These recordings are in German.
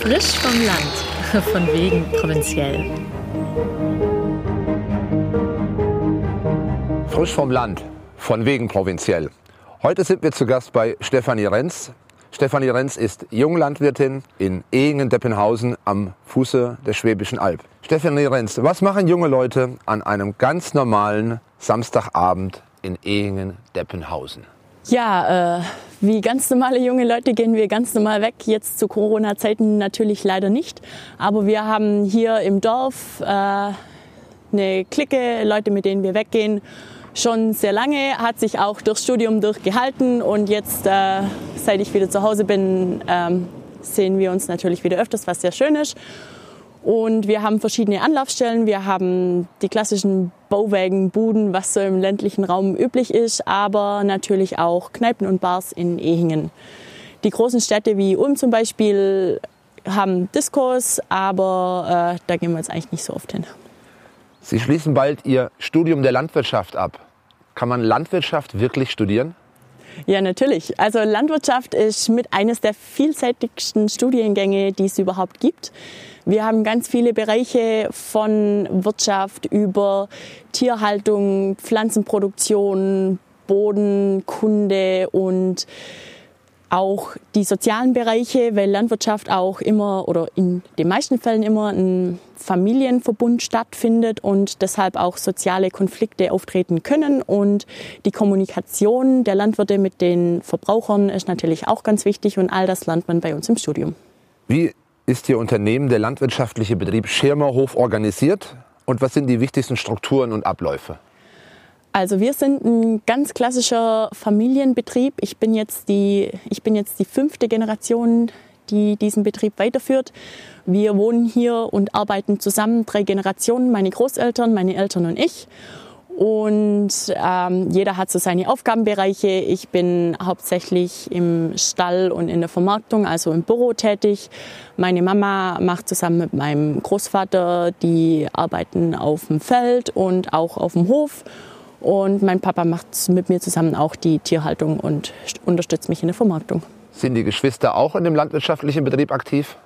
Frisch vom Land, von wegen provinziell. Frisch vom Land, von wegen provinziell. Heute sind wir zu Gast bei Stefanie Renz. Stefanie Renz ist Junglandwirtin in Ehingen-Deppenhausen am Fuße der Schwäbischen Alb. Stefanie Renz, was machen junge Leute an einem ganz normalen Samstagabend in Ehingen-Deppenhausen? Ja, äh, wie ganz normale junge Leute gehen wir ganz normal weg. Jetzt zu Corona-Zeiten natürlich leider nicht. Aber wir haben hier im Dorf äh, eine Clique, Leute, mit denen wir weggehen. Schon sehr lange, hat sich auch durchs Studium durchgehalten und jetzt, äh, seit ich wieder zu Hause bin, ähm, sehen wir uns natürlich wieder öfters, was sehr schön ist. Und wir haben verschiedene Anlaufstellen. Wir haben die klassischen Bauwägen, Buden, was so im ländlichen Raum üblich ist, aber natürlich auch Kneipen und Bars in Ehingen. Die großen Städte wie Ulm zum Beispiel haben Diskos, aber äh, da gehen wir jetzt eigentlich nicht so oft hin. Sie schließen bald Ihr Studium der Landwirtschaft ab. Kann man Landwirtschaft wirklich studieren? Ja, natürlich. Also Landwirtschaft ist mit eines der vielseitigsten Studiengänge, die es überhaupt gibt. Wir haben ganz viele Bereiche von Wirtschaft über Tierhaltung, Pflanzenproduktion, Bodenkunde und auch die sozialen Bereiche, weil Landwirtschaft auch immer oder in den meisten Fällen immer ein Familienverbund stattfindet und deshalb auch soziale Konflikte auftreten können. Und die Kommunikation der Landwirte mit den Verbrauchern ist natürlich auch ganz wichtig und all das lernt man bei uns im Studium. Wie ist Ihr Unternehmen, der landwirtschaftliche Betrieb Schirmerhof, organisiert? Und was sind die wichtigsten Strukturen und Abläufe? Also wir sind ein ganz klassischer Familienbetrieb. Ich bin jetzt die, ich bin jetzt die fünfte Generation, die diesen Betrieb weiterführt. Wir wohnen hier und arbeiten zusammen, drei Generationen, meine Großeltern, meine Eltern und ich. Und ähm, jeder hat so seine Aufgabenbereiche. Ich bin hauptsächlich im Stall und in der Vermarktung, also im Büro tätig. Meine Mama macht zusammen mit meinem Großvater, die arbeiten auf dem Feld und auch auf dem Hof. Und mein Papa macht mit mir zusammen auch die Tierhaltung und unterstützt mich in der Vermarktung. Sind die Geschwister auch in dem landwirtschaftlichen Betrieb aktiv?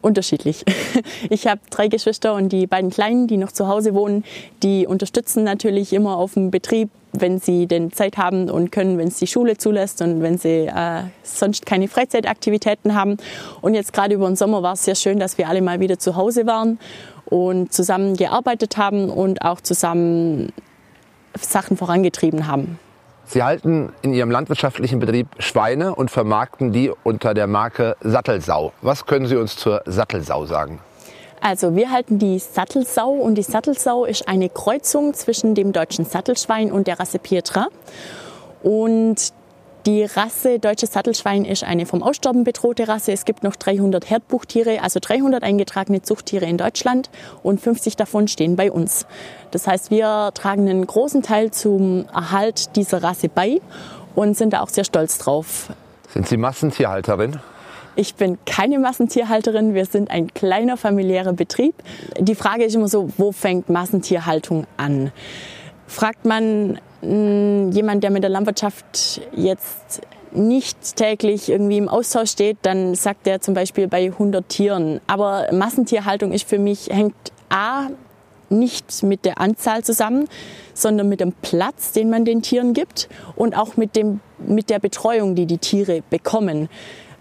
unterschiedlich. Ich habe drei Geschwister und die beiden Kleinen, die noch zu Hause wohnen, die unterstützen natürlich immer auf dem Betrieb, wenn sie denn Zeit haben und können, wenn es die Schule zulässt und wenn sie äh, sonst keine Freizeitaktivitäten haben. Und jetzt gerade über den Sommer war es sehr schön, dass wir alle mal wieder zu Hause waren und zusammen gearbeitet haben und auch zusammen Sachen vorangetrieben haben. Sie halten in Ihrem landwirtschaftlichen Betrieb Schweine und vermarkten die unter der Marke Sattelsau. Was können Sie uns zur Sattelsau sagen? Also wir halten die Sattelsau und die Sattelsau ist eine Kreuzung zwischen dem deutschen Sattelschwein und der Rasse Pietra. Und die Rasse Deutsches Sattelschwein ist eine vom Aussterben bedrohte Rasse. Es gibt noch 300 Herdbuchtiere, also 300 eingetragene Zuchttiere in Deutschland und 50 davon stehen bei uns. Das heißt, wir tragen einen großen Teil zum Erhalt dieser Rasse bei und sind da auch sehr stolz drauf. Sind Sie Massentierhalterin? Ich bin keine Massentierhalterin, wir sind ein kleiner familiärer Betrieb. Die Frage ist immer so, wo fängt Massentierhaltung an? Fragt man jemand, der mit der Landwirtschaft jetzt nicht täglich irgendwie im Austausch steht, dann sagt er zum Beispiel bei 100 Tieren. Aber Massentierhaltung ist für mich, hängt A, nicht mit der Anzahl zusammen, sondern mit dem Platz, den man den Tieren gibt und auch mit, dem, mit der Betreuung, die die Tiere bekommen.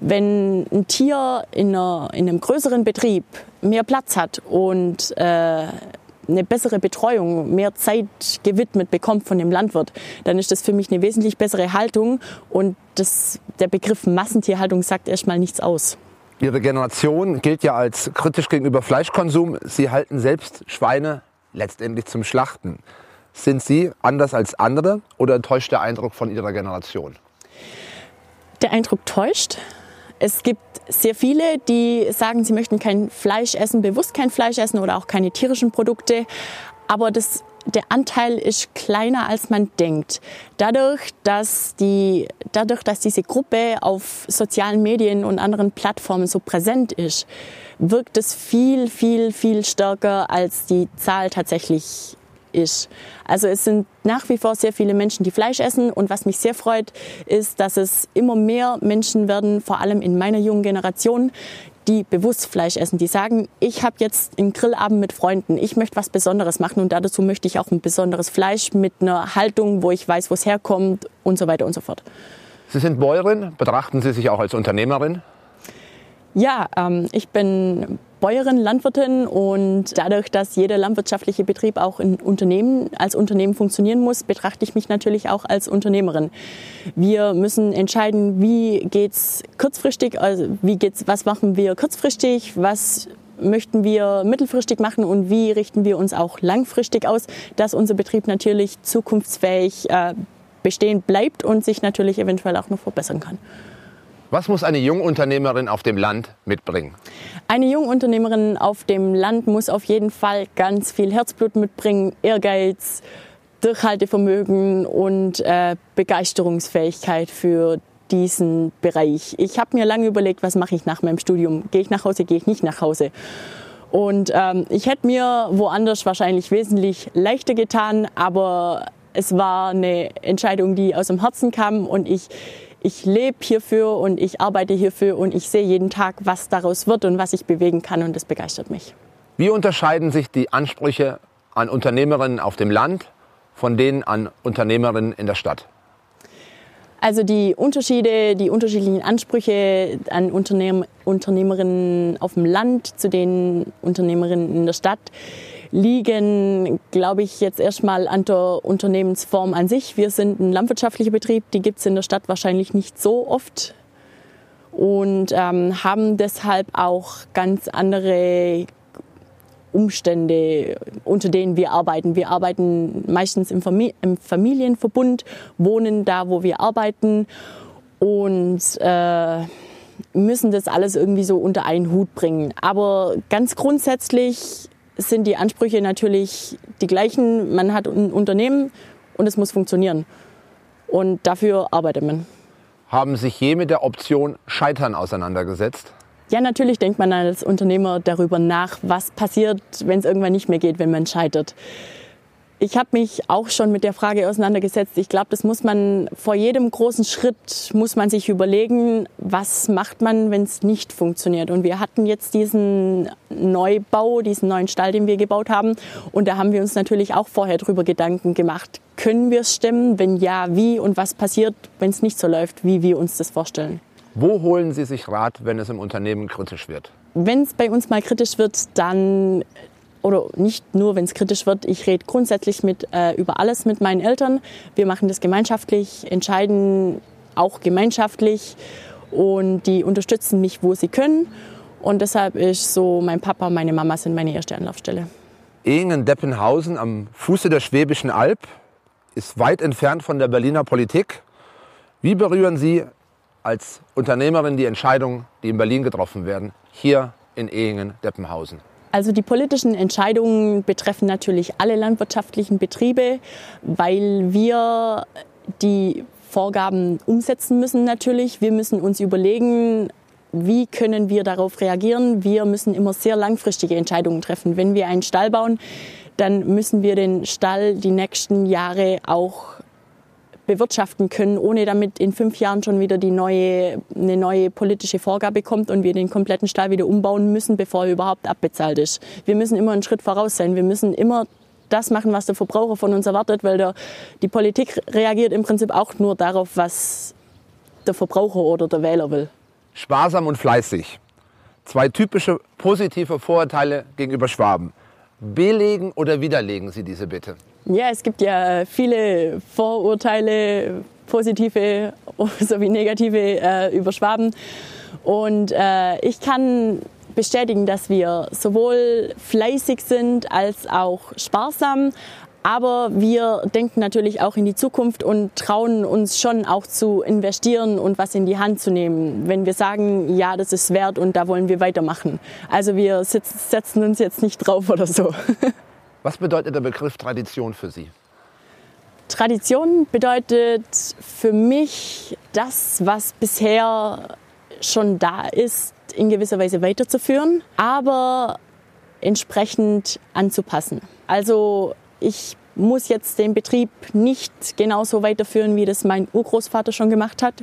Wenn ein Tier in, einer, in einem größeren Betrieb mehr Platz hat und äh, eine bessere Betreuung, mehr Zeit gewidmet bekommt von dem Landwirt, dann ist das für mich eine wesentlich bessere Haltung und das, der Begriff Massentierhaltung sagt erstmal nichts aus. Ihre Generation gilt ja als kritisch gegenüber Fleischkonsum. Sie halten selbst Schweine letztendlich zum Schlachten. Sind Sie anders als andere oder täuscht der Eindruck von Ihrer Generation? Der Eindruck täuscht. Es gibt sehr viele, die sagen, sie möchten kein Fleisch essen, bewusst kein Fleisch essen oder auch keine tierischen Produkte. Aber das, der Anteil ist kleiner, als man denkt. Dadurch dass, die, dadurch, dass diese Gruppe auf sozialen Medien und anderen Plattformen so präsent ist, wirkt es viel, viel, viel stärker, als die Zahl tatsächlich ist. Also es sind nach wie vor sehr viele Menschen, die Fleisch essen. Und was mich sehr freut, ist, dass es immer mehr Menschen werden, vor allem in meiner jungen Generation, die bewusst Fleisch essen, die sagen, ich habe jetzt einen Grillabend mit Freunden, ich möchte was Besonderes machen und dazu möchte ich auch ein besonderes Fleisch mit einer Haltung, wo ich weiß, wo es herkommt und so weiter und so fort. Sie sind Bäuerin, betrachten Sie sich auch als Unternehmerin? Ja, ähm, ich bin Bäuerin, Landwirtin und dadurch, dass jeder landwirtschaftliche Betrieb auch in Unternehmen, als Unternehmen funktionieren muss, betrachte ich mich natürlich auch als Unternehmerin. Wir müssen entscheiden, wie geht's kurzfristig, also wie geht's, was machen wir kurzfristig, was möchten wir mittelfristig machen und wie richten wir uns auch langfristig aus, dass unser Betrieb natürlich zukunftsfähig äh, bestehen bleibt und sich natürlich eventuell auch noch verbessern kann. Was muss eine Jungunternehmerin auf dem Land mitbringen? Eine Jungunternehmerin auf dem Land muss auf jeden Fall ganz viel Herzblut mitbringen, Ehrgeiz, Durchhaltevermögen und äh, Begeisterungsfähigkeit für diesen Bereich. Ich habe mir lange überlegt, was mache ich nach meinem Studium? Gehe ich nach Hause, gehe ich nicht nach Hause? Und ähm, ich hätte mir woanders wahrscheinlich wesentlich leichter getan, aber es war eine Entscheidung, die aus dem Herzen kam und ich ich lebe hierfür und ich arbeite hierfür und ich sehe jeden Tag, was daraus wird und was ich bewegen kann und das begeistert mich. Wie unterscheiden sich die Ansprüche an Unternehmerinnen auf dem Land von denen an Unternehmerinnen in der Stadt? Also die Unterschiede, die unterschiedlichen Ansprüche an Unternehm Unternehmerinnen auf dem Land zu den Unternehmerinnen in der Stadt liegen, glaube ich, jetzt erstmal an der Unternehmensform an sich. Wir sind ein landwirtschaftlicher Betrieb, die gibt es in der Stadt wahrscheinlich nicht so oft und ähm, haben deshalb auch ganz andere Umstände, unter denen wir arbeiten. Wir arbeiten meistens im, Famili im Familienverbund, wohnen da, wo wir arbeiten und äh, müssen das alles irgendwie so unter einen Hut bringen. Aber ganz grundsätzlich sind die Ansprüche natürlich die gleichen. Man hat ein Unternehmen und es muss funktionieren. Und dafür arbeitet man. Haben sich je mit der Option Scheitern auseinandergesetzt? Ja, natürlich denkt man als Unternehmer darüber nach, was passiert, wenn es irgendwann nicht mehr geht, wenn man scheitert. Ich habe mich auch schon mit der Frage auseinandergesetzt. Ich glaube, das muss man vor jedem großen Schritt muss man sich überlegen, was macht man, wenn es nicht funktioniert. Und wir hatten jetzt diesen Neubau, diesen neuen Stall, den wir gebaut haben. Und da haben wir uns natürlich auch vorher darüber Gedanken gemacht. Können wir es stemmen? Wenn ja, wie? Und was passiert, wenn es nicht so läuft, wie wir uns das vorstellen? Wo holen Sie sich Rat, wenn es im Unternehmen kritisch wird? Wenn es bei uns mal kritisch wird, dann oder nicht nur, wenn es kritisch wird, ich rede grundsätzlich mit, äh, über alles mit meinen Eltern. Wir machen das gemeinschaftlich, entscheiden auch gemeinschaftlich und die unterstützen mich, wo sie können. Und deshalb ist so, mein Papa, meine Mama sind meine erste Anlaufstelle. Ehingen-Deppenhausen am Fuße der Schwäbischen Alb ist weit entfernt von der Berliner Politik. Wie berühren Sie als Unternehmerin die Entscheidungen, die in Berlin getroffen werden, hier in Ehingen-Deppenhausen? Also die politischen Entscheidungen betreffen natürlich alle landwirtschaftlichen Betriebe, weil wir die Vorgaben umsetzen müssen natürlich. Wir müssen uns überlegen, wie können wir darauf reagieren. Wir müssen immer sehr langfristige Entscheidungen treffen. Wenn wir einen Stall bauen, dann müssen wir den Stall die nächsten Jahre auch bewirtschaften können, ohne damit in fünf Jahren schon wieder die neue, eine neue politische Vorgabe kommt und wir den kompletten Stall wieder umbauen müssen, bevor er überhaupt abbezahlt ist. Wir müssen immer einen Schritt voraus sein. Wir müssen immer das machen, was der Verbraucher von uns erwartet, weil der, die Politik reagiert im Prinzip auch nur darauf, was der Verbraucher oder der Wähler will. Sparsam und fleißig. Zwei typische positive Vorurteile gegenüber Schwaben. Belegen oder widerlegen Sie diese bitte? Ja, es gibt ja viele Vorurteile, positive sowie negative äh, über Schwaben. Und äh, ich kann bestätigen, dass wir sowohl fleißig sind als auch sparsam. Aber wir denken natürlich auch in die Zukunft und trauen uns schon auch zu investieren und was in die Hand zu nehmen, wenn wir sagen, ja, das ist wert und da wollen wir weitermachen. Also wir setzen uns jetzt nicht drauf oder so. Was bedeutet der Begriff Tradition für Sie? Tradition bedeutet für mich das, was bisher schon da ist, in gewisser Weise weiterzuführen, aber entsprechend anzupassen. Also ich muss jetzt den Betrieb nicht genauso weiterführen, wie das mein Urgroßvater schon gemacht hat.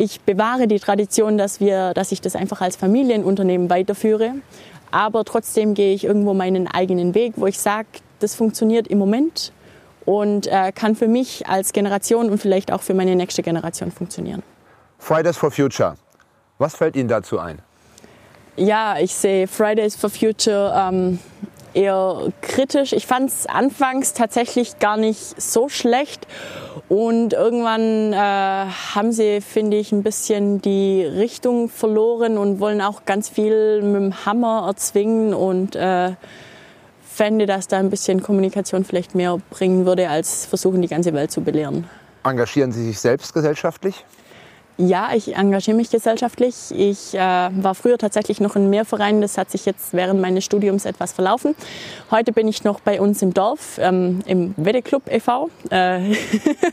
Ich bewahre die Tradition, dass, wir, dass ich das einfach als Familienunternehmen weiterführe. Aber trotzdem gehe ich irgendwo meinen eigenen Weg, wo ich sage, das funktioniert im Moment und äh, kann für mich als Generation und vielleicht auch für meine nächste Generation funktionieren. Fridays for Future. Was fällt Ihnen dazu ein? Ja, ich sehe Fridays for Future ähm, eher kritisch. Ich fand es anfangs tatsächlich gar nicht so schlecht. Und irgendwann äh, haben sie, finde ich, ein bisschen die Richtung verloren und wollen auch ganz viel mit dem Hammer erzwingen und äh, fände, dass da ein bisschen Kommunikation vielleicht mehr bringen würde, als versuchen, die ganze Welt zu belehren. Engagieren Sie sich selbst gesellschaftlich? Ja, ich engagiere mich gesellschaftlich. Ich äh, war früher tatsächlich noch in Mehrvereinen. Das hat sich jetzt während meines Studiums etwas verlaufen. Heute bin ich noch bei uns im Dorf, ähm, im Weddeclub e.V. Äh,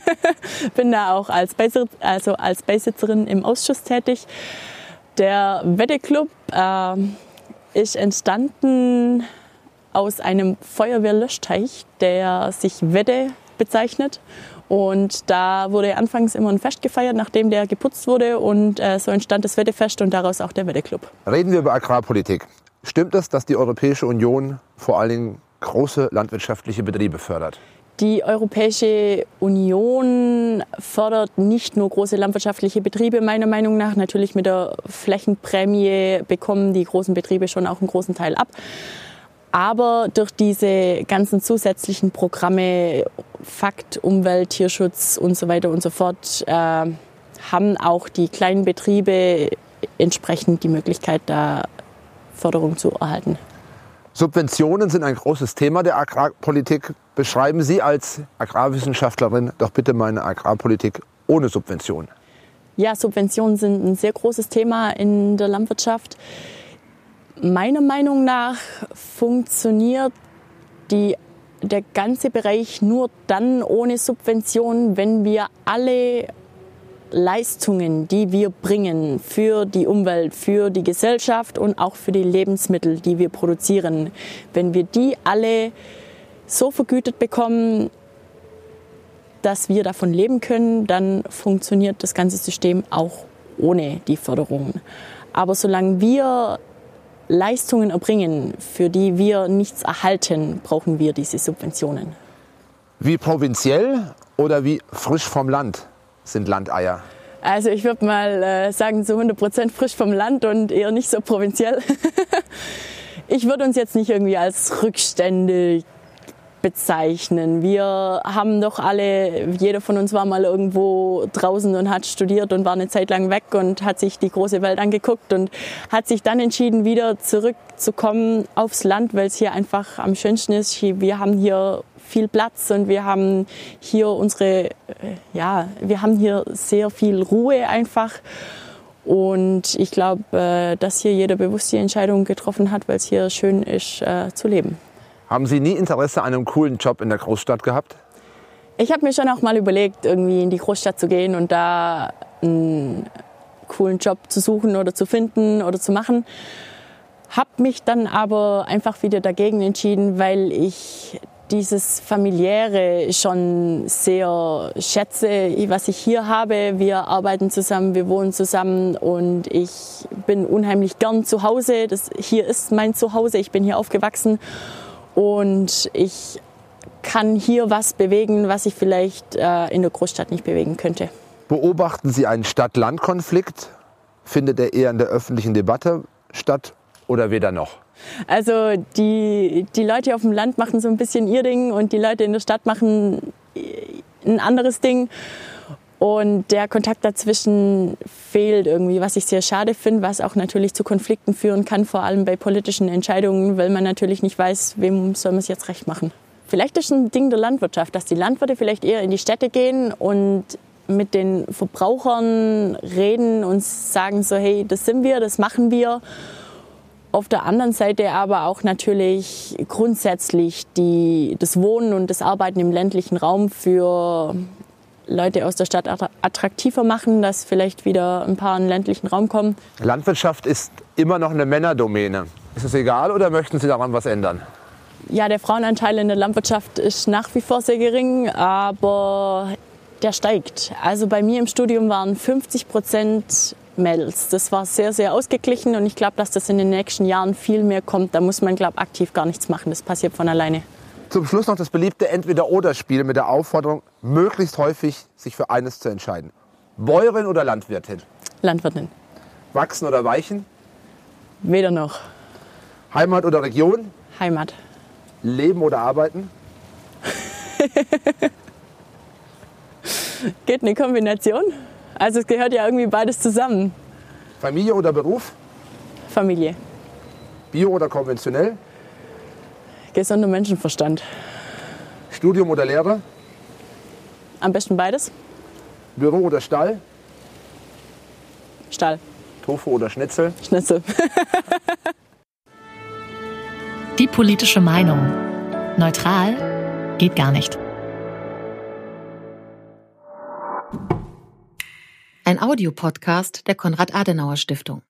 bin da auch als, Beisitz, also als Beisitzerin im Ausschuss tätig. Der Weddeclub äh, ist entstanden aus einem Feuerwehrlöschteich, der sich Wedde bezeichnet. Und da wurde anfangs immer ein Fest gefeiert, nachdem der geputzt wurde. Und äh, so entstand das Wettefest und daraus auch der Wetteclub. Reden wir über Agrarpolitik. Stimmt es, dass die Europäische Union vor allen Dingen große landwirtschaftliche Betriebe fördert? Die Europäische Union fördert nicht nur große landwirtschaftliche Betriebe, meiner Meinung nach. Natürlich mit der Flächenprämie bekommen die großen Betriebe schon auch einen großen Teil ab. Aber durch diese ganzen zusätzlichen Programme, Fakt, Umwelt, Tierschutz und so weiter und so fort, äh, haben auch die kleinen Betriebe entsprechend die Möglichkeit, da Förderung zu erhalten. Subventionen sind ein großes Thema der Agrarpolitik. Beschreiben Sie als Agrarwissenschaftlerin doch bitte meine Agrarpolitik ohne Subventionen. Ja, Subventionen sind ein sehr großes Thema in der Landwirtschaft. Meiner Meinung nach funktioniert die, der ganze Bereich nur dann ohne Subventionen, wenn wir alle Leistungen, die wir bringen für die Umwelt, für die Gesellschaft und auch für die Lebensmittel, die wir produzieren, wenn wir die alle so vergütet bekommen, dass wir davon leben können, dann funktioniert das ganze System auch ohne die Förderungen. Aber solange wir Leistungen erbringen, für die wir nichts erhalten, brauchen wir diese Subventionen. Wie provinziell oder wie frisch vom Land sind Landeier? Also ich würde mal äh, sagen, zu 100 Prozent frisch vom Land und eher nicht so provinziell. ich würde uns jetzt nicht irgendwie als rückständig bezeichnen. Wir haben doch alle, jeder von uns war mal irgendwo draußen und hat studiert und war eine Zeit lang weg und hat sich die große Welt angeguckt und hat sich dann entschieden, wieder zurückzukommen aufs Land, weil es hier einfach am schönsten ist. Wir haben hier viel Platz und wir haben hier unsere, äh, ja, wir haben hier sehr viel Ruhe einfach. Und ich glaube, äh, dass hier jeder bewusst die Entscheidung getroffen hat, weil es hier schön ist äh, zu leben. Haben Sie nie Interesse an einem coolen Job in der Großstadt gehabt? Ich habe mir schon auch mal überlegt, irgendwie in die Großstadt zu gehen und da einen coolen Job zu suchen oder zu finden oder zu machen. Hab mich dann aber einfach wieder dagegen entschieden, weil ich dieses familiäre schon sehr schätze, was ich hier habe. Wir arbeiten zusammen, wir wohnen zusammen und ich bin unheimlich gern zu Hause. Das hier ist mein Zuhause. Ich bin hier aufgewachsen und ich kann hier was bewegen, was ich vielleicht äh, in der Großstadt nicht bewegen könnte. Beobachten Sie einen Stadt-Land-Konflikt? Findet er eher in der öffentlichen Debatte statt oder weder noch? Also die, die Leute auf dem Land machen so ein bisschen ihr Ding und die Leute in der Stadt machen ein anderes Ding. Und der Kontakt dazwischen fehlt irgendwie, was ich sehr schade finde, was auch natürlich zu Konflikten führen kann, vor allem bei politischen Entscheidungen, weil man natürlich nicht weiß, wem soll man es jetzt recht machen. Vielleicht ist ein Ding der Landwirtschaft, dass die Landwirte vielleicht eher in die Städte gehen und mit den Verbrauchern reden und sagen so, hey, das sind wir, das machen wir. Auf der anderen Seite aber auch natürlich grundsätzlich die, das Wohnen und das Arbeiten im ländlichen Raum für Leute aus der Stadt attraktiver machen, dass vielleicht wieder ein paar in den ländlichen Raum kommen. Landwirtschaft ist immer noch eine Männerdomäne. Ist es egal oder möchten Sie daran was ändern? Ja, der Frauenanteil in der Landwirtschaft ist nach wie vor sehr gering, aber der steigt. Also bei mir im Studium waren 50 Prozent Mädels. Das war sehr, sehr ausgeglichen und ich glaube, dass das in den nächsten Jahren viel mehr kommt. Da muss man, glaube ich, aktiv gar nichts machen. Das passiert von alleine. Zum Schluss noch das beliebte Entweder-Oder-Spiel mit der Aufforderung, möglichst häufig sich für eines zu entscheiden. Bäuerin oder Landwirtin? Landwirtin. Wachsen oder weichen? Weder noch. Heimat oder Region? Heimat. Leben oder arbeiten? Geht eine Kombination. Also es gehört ja irgendwie beides zusammen. Familie oder Beruf? Familie. Bio oder konventionell? Gesunder Menschenverstand. Studium oder Lehre? Am besten beides. Büro oder Stall? Stall. Tofu oder Schnitzel? Schnitzel. Die politische Meinung. Neutral geht gar nicht. Ein Audiopodcast der Konrad-Adenauer-Stiftung.